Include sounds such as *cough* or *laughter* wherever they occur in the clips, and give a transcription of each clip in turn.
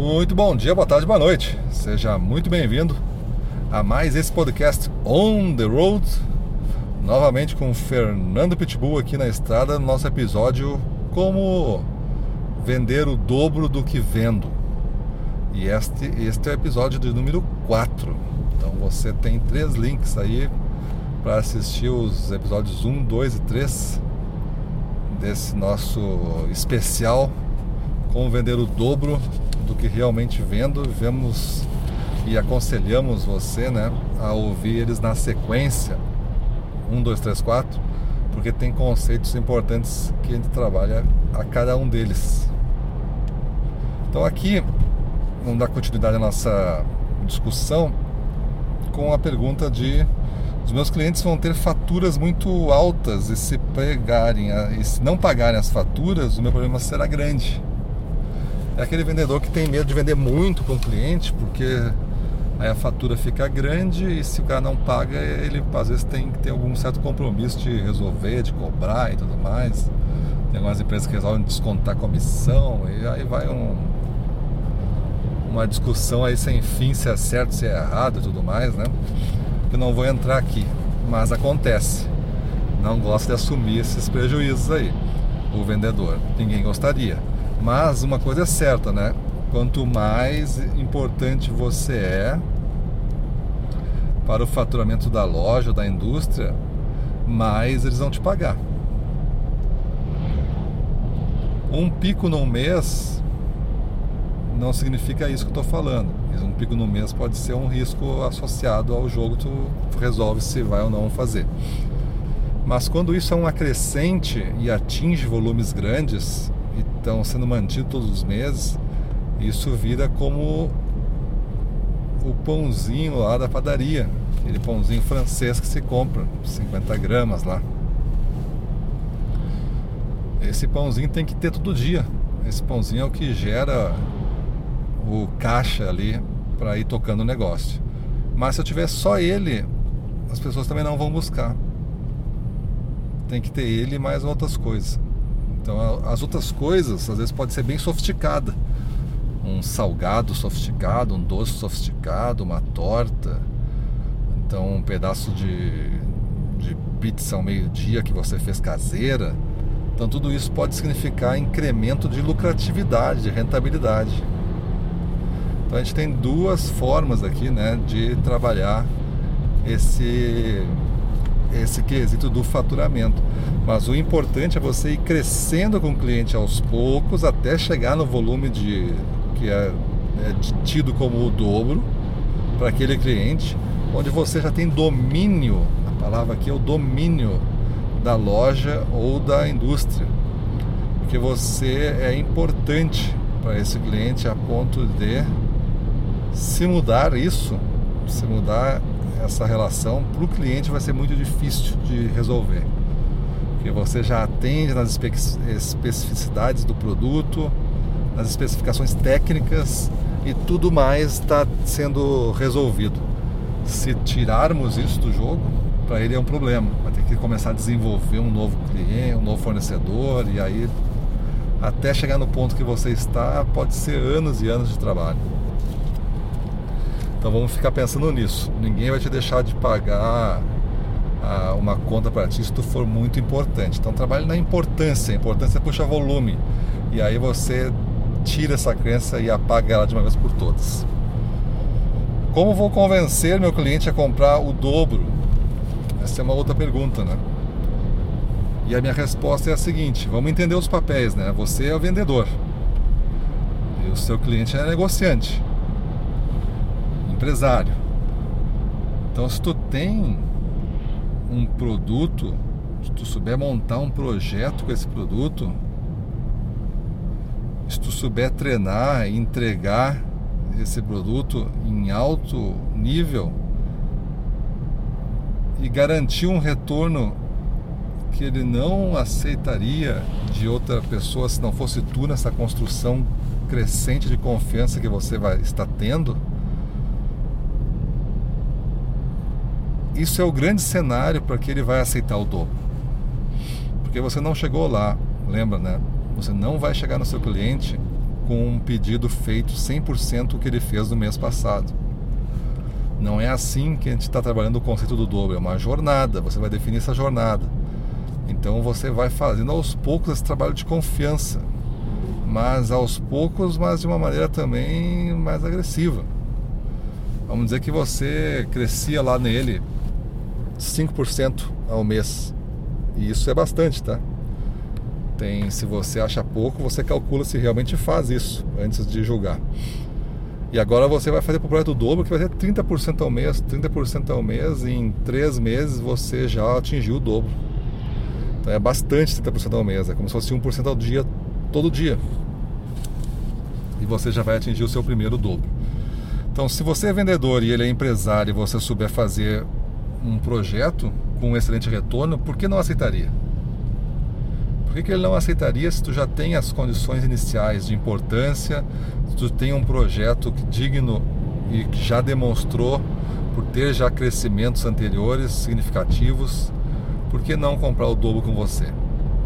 Muito bom dia, boa tarde, boa noite. Seja muito bem-vindo a mais esse podcast On the Road. Novamente com Fernando Pitbull aqui na estrada, no nosso episódio Como Vender o Dobro do que Vendo. E este, este é o episódio de número 4. Então você tem três links aí para assistir os episódios 1, 2 e 3 desse nosso especial Como Vender o Dobro do que realmente vendo, vemos e aconselhamos você né, a ouvir eles na sequência 1, 2, 3, 4, porque tem conceitos importantes que a gente trabalha a cada um deles. Então aqui vamos dar continuidade à nossa discussão com a pergunta de os meus clientes vão ter faturas muito altas e se pegarem e se não pagarem as faturas, o meu problema será grande é aquele vendedor que tem medo de vender muito para um cliente, porque aí a fatura fica grande e se o cara não paga, ele às vezes tem que ter algum certo compromisso de resolver, de cobrar e tudo mais. Tem algumas empresas que resolvem descontar comissão e aí vai um, uma discussão aí sem fim se é certo, se é errado e tudo mais, né? Eu não vou entrar aqui, mas acontece. Não gosta de assumir esses prejuízos aí, o vendedor. Ninguém gostaria. Mas uma coisa é certa, né? Quanto mais importante você é para o faturamento da loja, da indústria, mais eles vão te pagar. Um pico num mês não significa isso que eu estou falando. Um pico no mês pode ser um risco associado ao jogo, tu resolve se vai ou não fazer. Mas quando isso é um acrescente e atinge volumes grandes, estão sendo mantidos todos os meses, isso vira como o pãozinho lá da padaria, aquele pãozinho francês que se compra, 50 gramas lá. Esse pãozinho tem que ter todo dia. Esse pãozinho é o que gera o caixa ali para ir tocando o negócio. Mas se eu tiver só ele, as pessoas também não vão buscar. Tem que ter ele e mais outras coisas. Então as outras coisas às vezes pode ser bem sofisticada. Um salgado sofisticado, um doce sofisticado, uma torta. Então um pedaço de, de pizza ao meio-dia que você fez caseira. Então tudo isso pode significar incremento de lucratividade, de rentabilidade. Então a gente tem duas formas aqui né, de trabalhar esse esse quesito do faturamento. Mas o importante é você ir crescendo com o cliente aos poucos até chegar no volume de que é, é tido como o dobro para aquele cliente, onde você já tem domínio, a palavra aqui é o domínio da loja ou da indústria. Porque você é importante para esse cliente a ponto de se mudar isso, se mudar essa relação para o cliente vai ser muito difícil de resolver. Porque você já atende nas especificidades do produto, nas especificações técnicas e tudo mais está sendo resolvido. Se tirarmos isso do jogo, para ele é um problema. Vai ter que começar a desenvolver um novo cliente, um novo fornecedor e aí até chegar no ponto que você está, pode ser anos e anos de trabalho. Então vamos ficar pensando nisso. Ninguém vai te deixar de pagar ah, uma conta para ti se tu for muito importante. Então trabalhe na importância. A importância puxa volume. E aí você tira essa crença e apaga ela de uma vez por todas. Como vou convencer meu cliente a comprar o dobro? Essa é uma outra pergunta, né? E a minha resposta é a seguinte: vamos entender os papéis, né? Você é o vendedor e o seu cliente é negociante empresário. Então, se tu tem um produto, se tu souber montar um projeto com esse produto, se tu souber treinar e entregar esse produto em alto nível e garantir um retorno que ele não aceitaria de outra pessoa se não fosse tu nessa construção crescente de confiança que você vai estar tendo, isso é o grande cenário para que ele vai aceitar o dobro. Porque você não chegou lá, lembra, né? Você não vai chegar no seu cliente com um pedido feito 100% o que ele fez no mês passado. Não é assim que a gente está trabalhando o conceito do dobro, é uma jornada, você vai definir essa jornada. Então você vai fazendo aos poucos esse trabalho de confiança, mas aos poucos, mas de uma maneira também mais agressiva. Vamos dizer que você crescia lá nele 5% ao mês. E isso é bastante, tá? Tem, se você acha pouco, você calcula se realmente faz isso antes de julgar. E agora você vai fazer para o projeto dobro, que vai ser 30% ao mês. 30% ao mês, em 3 meses você já atingiu o dobro. Então é bastante 30% ao mês, é como se fosse 1% ao dia, todo dia. E você já vai atingir o seu primeiro dobro. Então, se você é vendedor e ele é empresário e você souber fazer um projeto com um excelente retorno, por que não aceitaria? Por que, que ele não aceitaria se tu já tem as condições iniciais de importância, se tu tem um projeto digno e que já demonstrou por ter já crescimentos anteriores significativos, por que não comprar o dobro com você?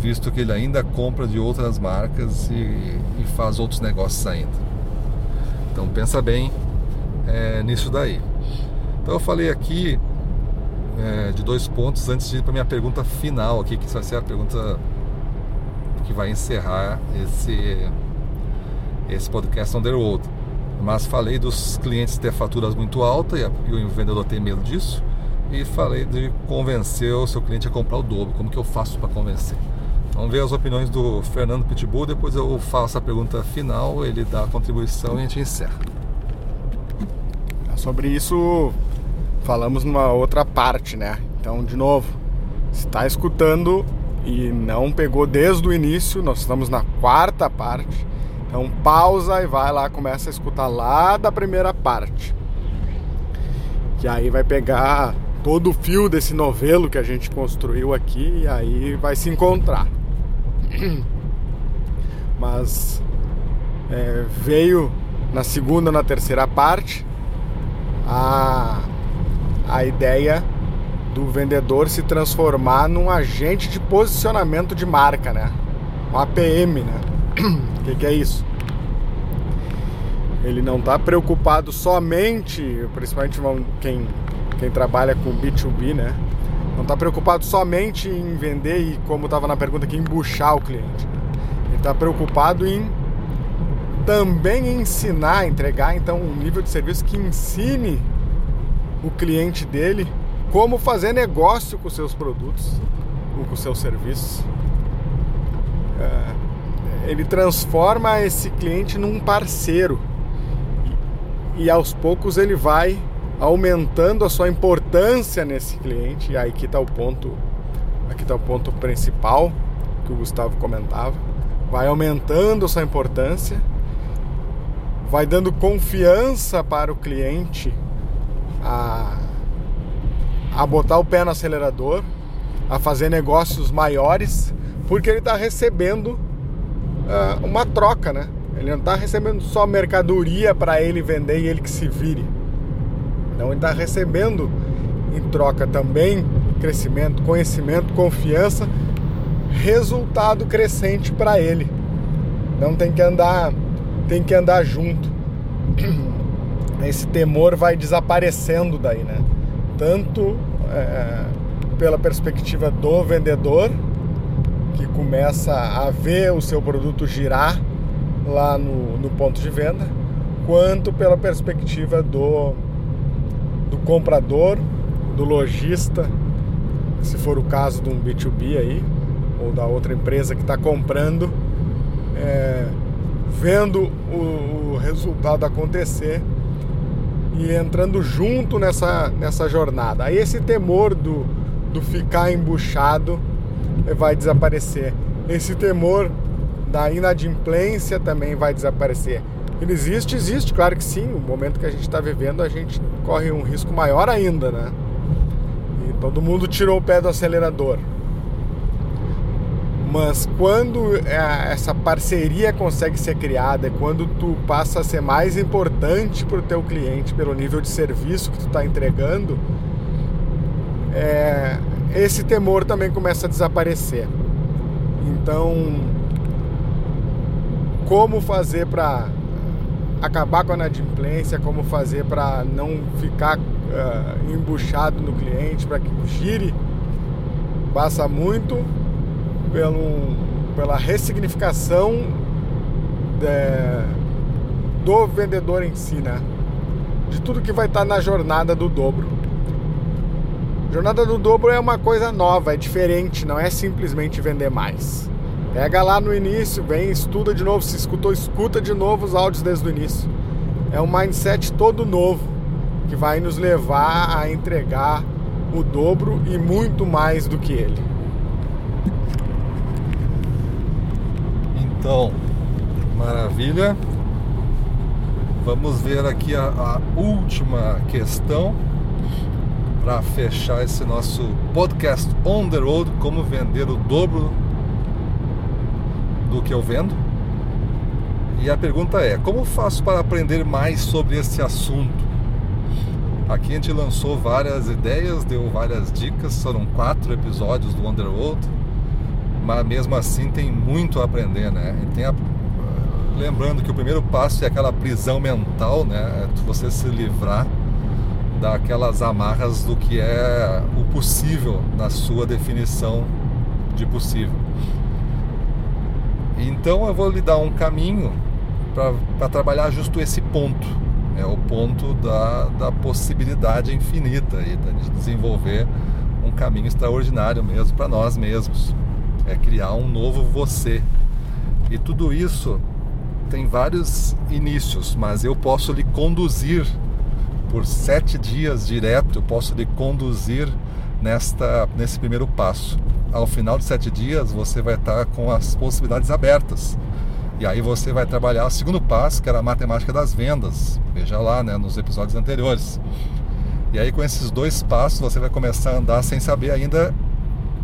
Visto que ele ainda compra de outras marcas e, e faz outros negócios ainda. Então pensa bem é, nisso daí. Então eu falei aqui é, de dois pontos antes de ir para minha pergunta final aqui, que vai ser a pergunta que vai encerrar esse, esse podcast road. Mas falei dos clientes ter faturas muito altas e o vendedor tem medo disso. E falei de convencer o seu cliente a comprar o dobro. Como que eu faço para convencer? Vamos ver as opiniões do Fernando Pitbull. Depois eu faço a pergunta final, ele dá a contribuição e a gente encerra. Sobre isso falamos numa outra parte, né? Então, de novo, está escutando e não pegou desde o início, nós estamos na quarta parte. Então, pausa e vai lá, começa a escutar lá da primeira parte. Que aí vai pegar todo o fio desse novelo que a gente construiu aqui e aí vai se encontrar. *clears throat* Mas é, veio na segunda, na terceira parte a, a ideia do vendedor se transformar num agente de posicionamento de marca, né? Um APM, né? O *clears throat* que, que é isso? Ele não está preocupado somente, principalmente quem, quem trabalha com B2B, né? Não está preocupado somente em vender e, como estava na pergunta aqui, embuchar o cliente. Ele está preocupado em também ensinar, entregar então um nível de serviço que ensine o cliente dele como fazer negócio com seus produtos com seus serviços. É, ele transforma esse cliente num parceiro e, e aos poucos ele vai aumentando a sua importância nesse cliente. E aí que está o ponto, aqui está o ponto principal que o Gustavo comentava. Vai aumentando a sua importância vai dando confiança para o cliente a, a botar o pé no acelerador, a fazer negócios maiores, porque ele está recebendo uh, uma troca, né? Ele não está recebendo só mercadoria para ele vender e ele que se vire. Não, ele está recebendo em troca também crescimento, conhecimento, confiança, resultado crescente para ele. Não tem que andar tem que andar junto. *clears throat* Esse temor vai desaparecendo daí, né? Tanto é, pela perspectiva do vendedor, que começa a ver o seu produto girar lá no, no ponto de venda, quanto pela perspectiva do, do comprador, do lojista, se for o caso de um B2B aí, ou da outra empresa que está comprando. É, vendo o, o resultado acontecer e entrando junto nessa, nessa jornada. Aí esse temor do, do ficar embuchado vai desaparecer. Esse temor da inadimplência também vai desaparecer. Ele existe, existe, claro que sim. O momento que a gente está vivendo, a gente corre um risco maior ainda, né? E todo mundo tirou o pé do acelerador. Mas quando é, essa parceria consegue ser criada, quando tu passa a ser mais importante para o teu cliente pelo nível de serviço que tu está entregando, é, esse temor também começa a desaparecer. Então, como fazer para acabar com a inadimplência, como fazer para não ficar uh, embuchado no cliente, para que gire. Passa muito pelo, pela ressignificação de, do vendedor em si, né? De tudo que vai estar tá na jornada do dobro. Jornada do dobro é uma coisa nova, é diferente, não é simplesmente vender mais. Pega lá no início, vem, estuda de novo, se escutou, escuta de novo os áudios desde o início. É um mindset todo novo que vai nos levar a entregar o dobro e muito mais do que ele. Então, maravilha. Vamos ver aqui a, a última questão para fechar esse nosso podcast on the road, como vender o dobro do que eu vendo. E a pergunta é: como faço para aprender mais sobre esse assunto? Aqui a gente lançou várias ideias, deu várias dicas, foram quatro episódios do Underworld, mas mesmo assim tem muito a aprender, né? Tem a... Lembrando que o primeiro passo é aquela prisão mental, né? É você se livrar daquelas amarras do que é o possível na sua definição de possível. Então eu vou lhe dar um caminho para trabalhar justo esse ponto. É o ponto da, da possibilidade infinita e de desenvolver um caminho extraordinário mesmo para nós mesmos. É criar um novo você. E tudo isso tem vários inícios, mas eu posso lhe conduzir por sete dias direto, eu posso lhe conduzir nesta, nesse primeiro passo ao final de sete dias você vai estar com as possibilidades abertas. E aí você vai trabalhar o segundo passo, que era a matemática das vendas. Veja lá, né, nos episódios anteriores. E aí com esses dois passos você vai começar a andar sem saber ainda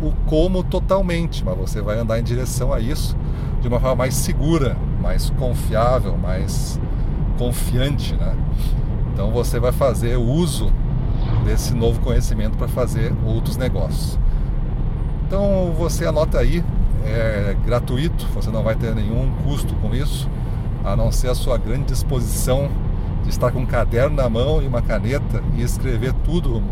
o como totalmente, mas você vai andar em direção a isso de uma forma mais segura, mais confiável, mais confiante, né? Então você vai fazer uso desse novo conhecimento para fazer outros negócios. Então você anota aí, é gratuito, você não vai ter nenhum custo com isso, a não ser a sua grande disposição de estar com um caderno na mão e uma caneta e escrever tudo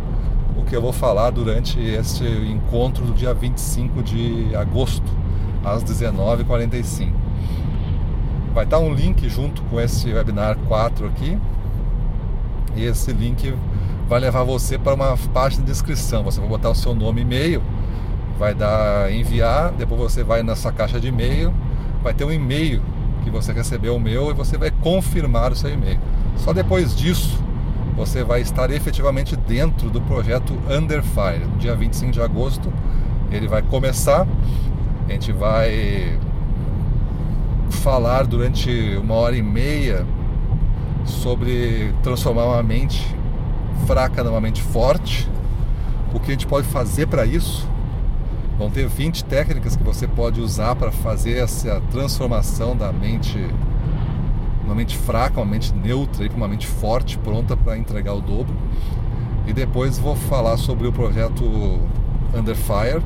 o que eu vou falar durante este encontro do dia 25 de agosto, às 19h45. Vai estar um link junto com esse webinar 4 aqui, e esse link vai levar você para uma página de inscrição. Você vai botar o seu nome e e-mail vai dar enviar, depois você vai na sua caixa de e-mail, vai ter um e-mail que você recebeu o meu e você vai confirmar o seu e-mail. Só depois disso você vai estar efetivamente dentro do projeto Under Fire. No dia 25 de agosto ele vai começar. A gente vai falar durante uma hora e meia sobre transformar uma mente fraca numa mente forte, o que a gente pode fazer para isso, Vão ter 20 técnicas que você pode usar para fazer essa transformação da mente, uma mente fraca, uma mente neutra, para uma mente forte, pronta para entregar o dobro. E depois vou falar sobre o projeto Under Fire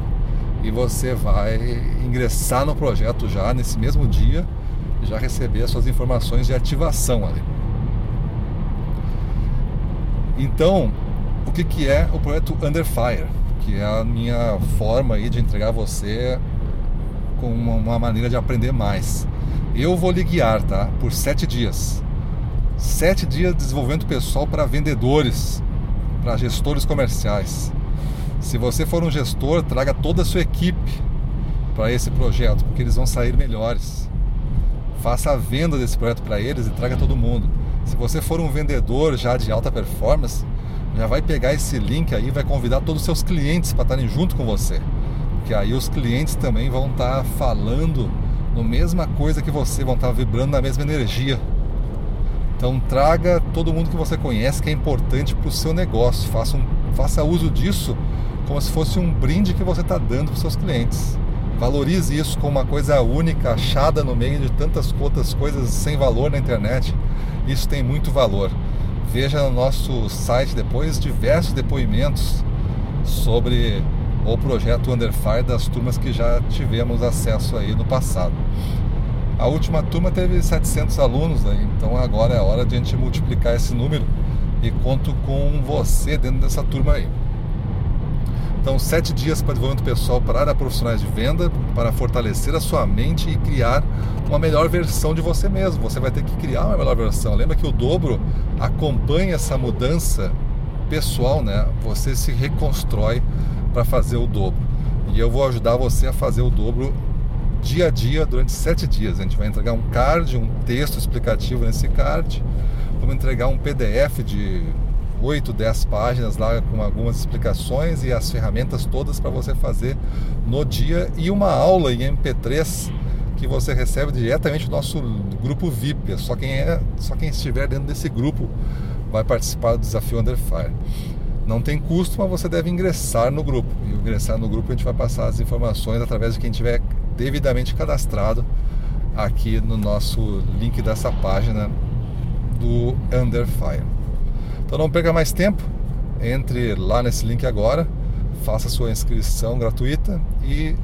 e você vai ingressar no projeto já nesse mesmo dia e já receber as suas informações de ativação ali. Então, o que, que é o projeto Under Fire? que é a minha forma aí de entregar você com uma maneira de aprender mais. Eu vou lhe guiar, tá? Por sete dias. Sete dias de desenvolvimento pessoal para vendedores, para gestores comerciais. Se você for um gestor, traga toda a sua equipe para esse projeto, porque eles vão sair melhores. Faça a venda desse projeto para eles e traga todo mundo. Se você for um vendedor já de alta performance, já vai pegar esse link aí, vai convidar todos os seus clientes para estarem junto com você. Porque aí os clientes também vão estar tá falando no mesma coisa que você, vão estar vibrando na mesma energia. Então traga todo mundo que você conhece que é importante para o seu negócio. Faça, um, faça uso disso como se fosse um brinde que você está dando para os seus clientes. Valorize isso como uma coisa única, achada no meio de tantas outras coisas sem valor na internet. Isso tem muito valor. Veja no nosso site depois diversos depoimentos sobre o projeto Underfire das turmas que já tivemos acesso aí no passado. A última turma teve 700 alunos, aí, então agora é a hora de a gente multiplicar esse número e conto com você dentro dessa turma aí. Então, sete dias para desenvolvimento pessoal para área profissionais de venda, para fortalecer a sua mente e criar uma melhor versão de você mesmo. Você vai ter que criar uma melhor versão. Lembra que o dobro acompanha essa mudança pessoal, né? Você se reconstrói para fazer o dobro. E eu vou ajudar você a fazer o dobro dia a dia durante sete dias. A gente vai entregar um card, um texto explicativo nesse card. Vamos entregar um PDF de 8, 10 páginas lá com algumas explicações e as ferramentas todas para você fazer no dia e uma aula em MP3 que você recebe diretamente do nosso grupo VIP. Só quem é, só quem estiver dentro desse grupo vai participar do desafio Under Fire. Não tem custo, mas você deve ingressar no grupo. E ingressar no grupo a gente vai passar as informações através de quem tiver devidamente cadastrado aqui no nosso link dessa página do Under Fire. Então não perca mais tempo, entre lá nesse link agora, faça sua inscrição gratuita e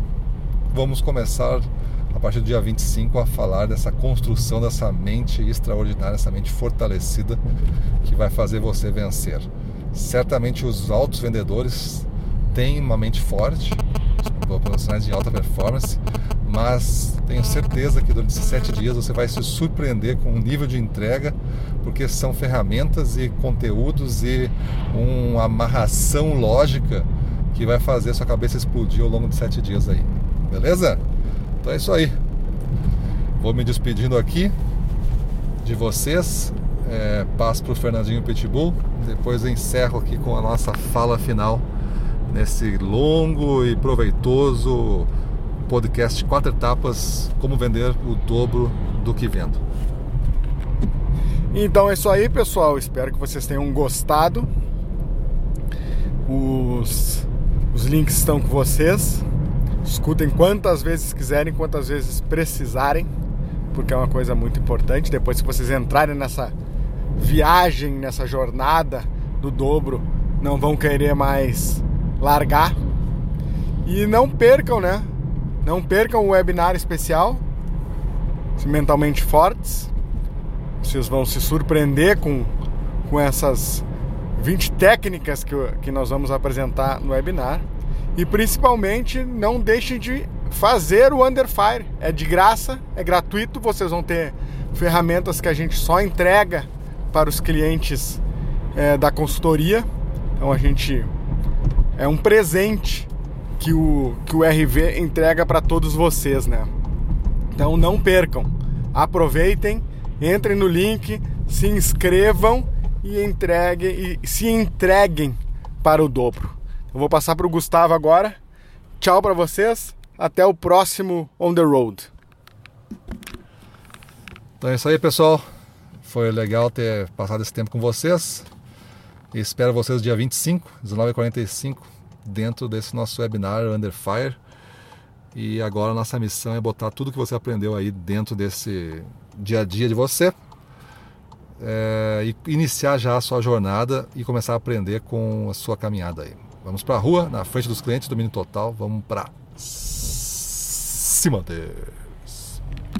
vamos começar a partir do dia 25 a falar dessa construção dessa mente extraordinária, essa mente fortalecida que vai fazer você vencer. Certamente os altos vendedores têm uma mente forte, profissionais de alta performance, mas tenho certeza que durante esses sete dias você vai se surpreender com o nível de entrega, porque são ferramentas e conteúdos e uma amarração lógica que vai fazer sua cabeça explodir ao longo de sete dias aí. Beleza? Então é isso aí. Vou me despedindo aqui de vocês. É, passo para o Fernandinho Pitbull. Depois encerro aqui com a nossa fala final nesse longo e proveitoso podcast quatro etapas como vender o dobro do que vendo. Então é isso aí, pessoal. Espero que vocês tenham gostado. Os, os links estão com vocês. Escutem quantas vezes quiserem, quantas vezes precisarem, porque é uma coisa muito importante. Depois que vocês entrarem nessa viagem, nessa jornada do dobro, não vão querer mais largar. E não percam, né? Não percam o webinar especial, Mentalmente Fortes. Vocês vão se surpreender com, com essas 20 técnicas que, que nós vamos apresentar no webinar. E principalmente, não deixem de fazer o Underfire. É de graça, é gratuito, vocês vão ter ferramentas que a gente só entrega para os clientes é, da consultoria. Então a gente é um presente que o, que o RV entrega para todos vocês, né? Então não percam, aproveitem, entrem no link, se inscrevam e entreguem e se entreguem para o dobro. Eu vou passar para o Gustavo agora. Tchau para vocês, até o próximo On the Road. Então é isso aí, pessoal. Foi legal ter passado esse tempo com vocês. Espero vocês dia 25, 19h45, dentro desse nosso webinar Under Fire. E agora a nossa missão é botar tudo que você aprendeu aí dentro desse dia a dia de você. É, e iniciar já a sua jornada e começar a aprender com a sua caminhada aí. Vamos para a rua, na frente dos clientes, domínio total, vamos para se manter.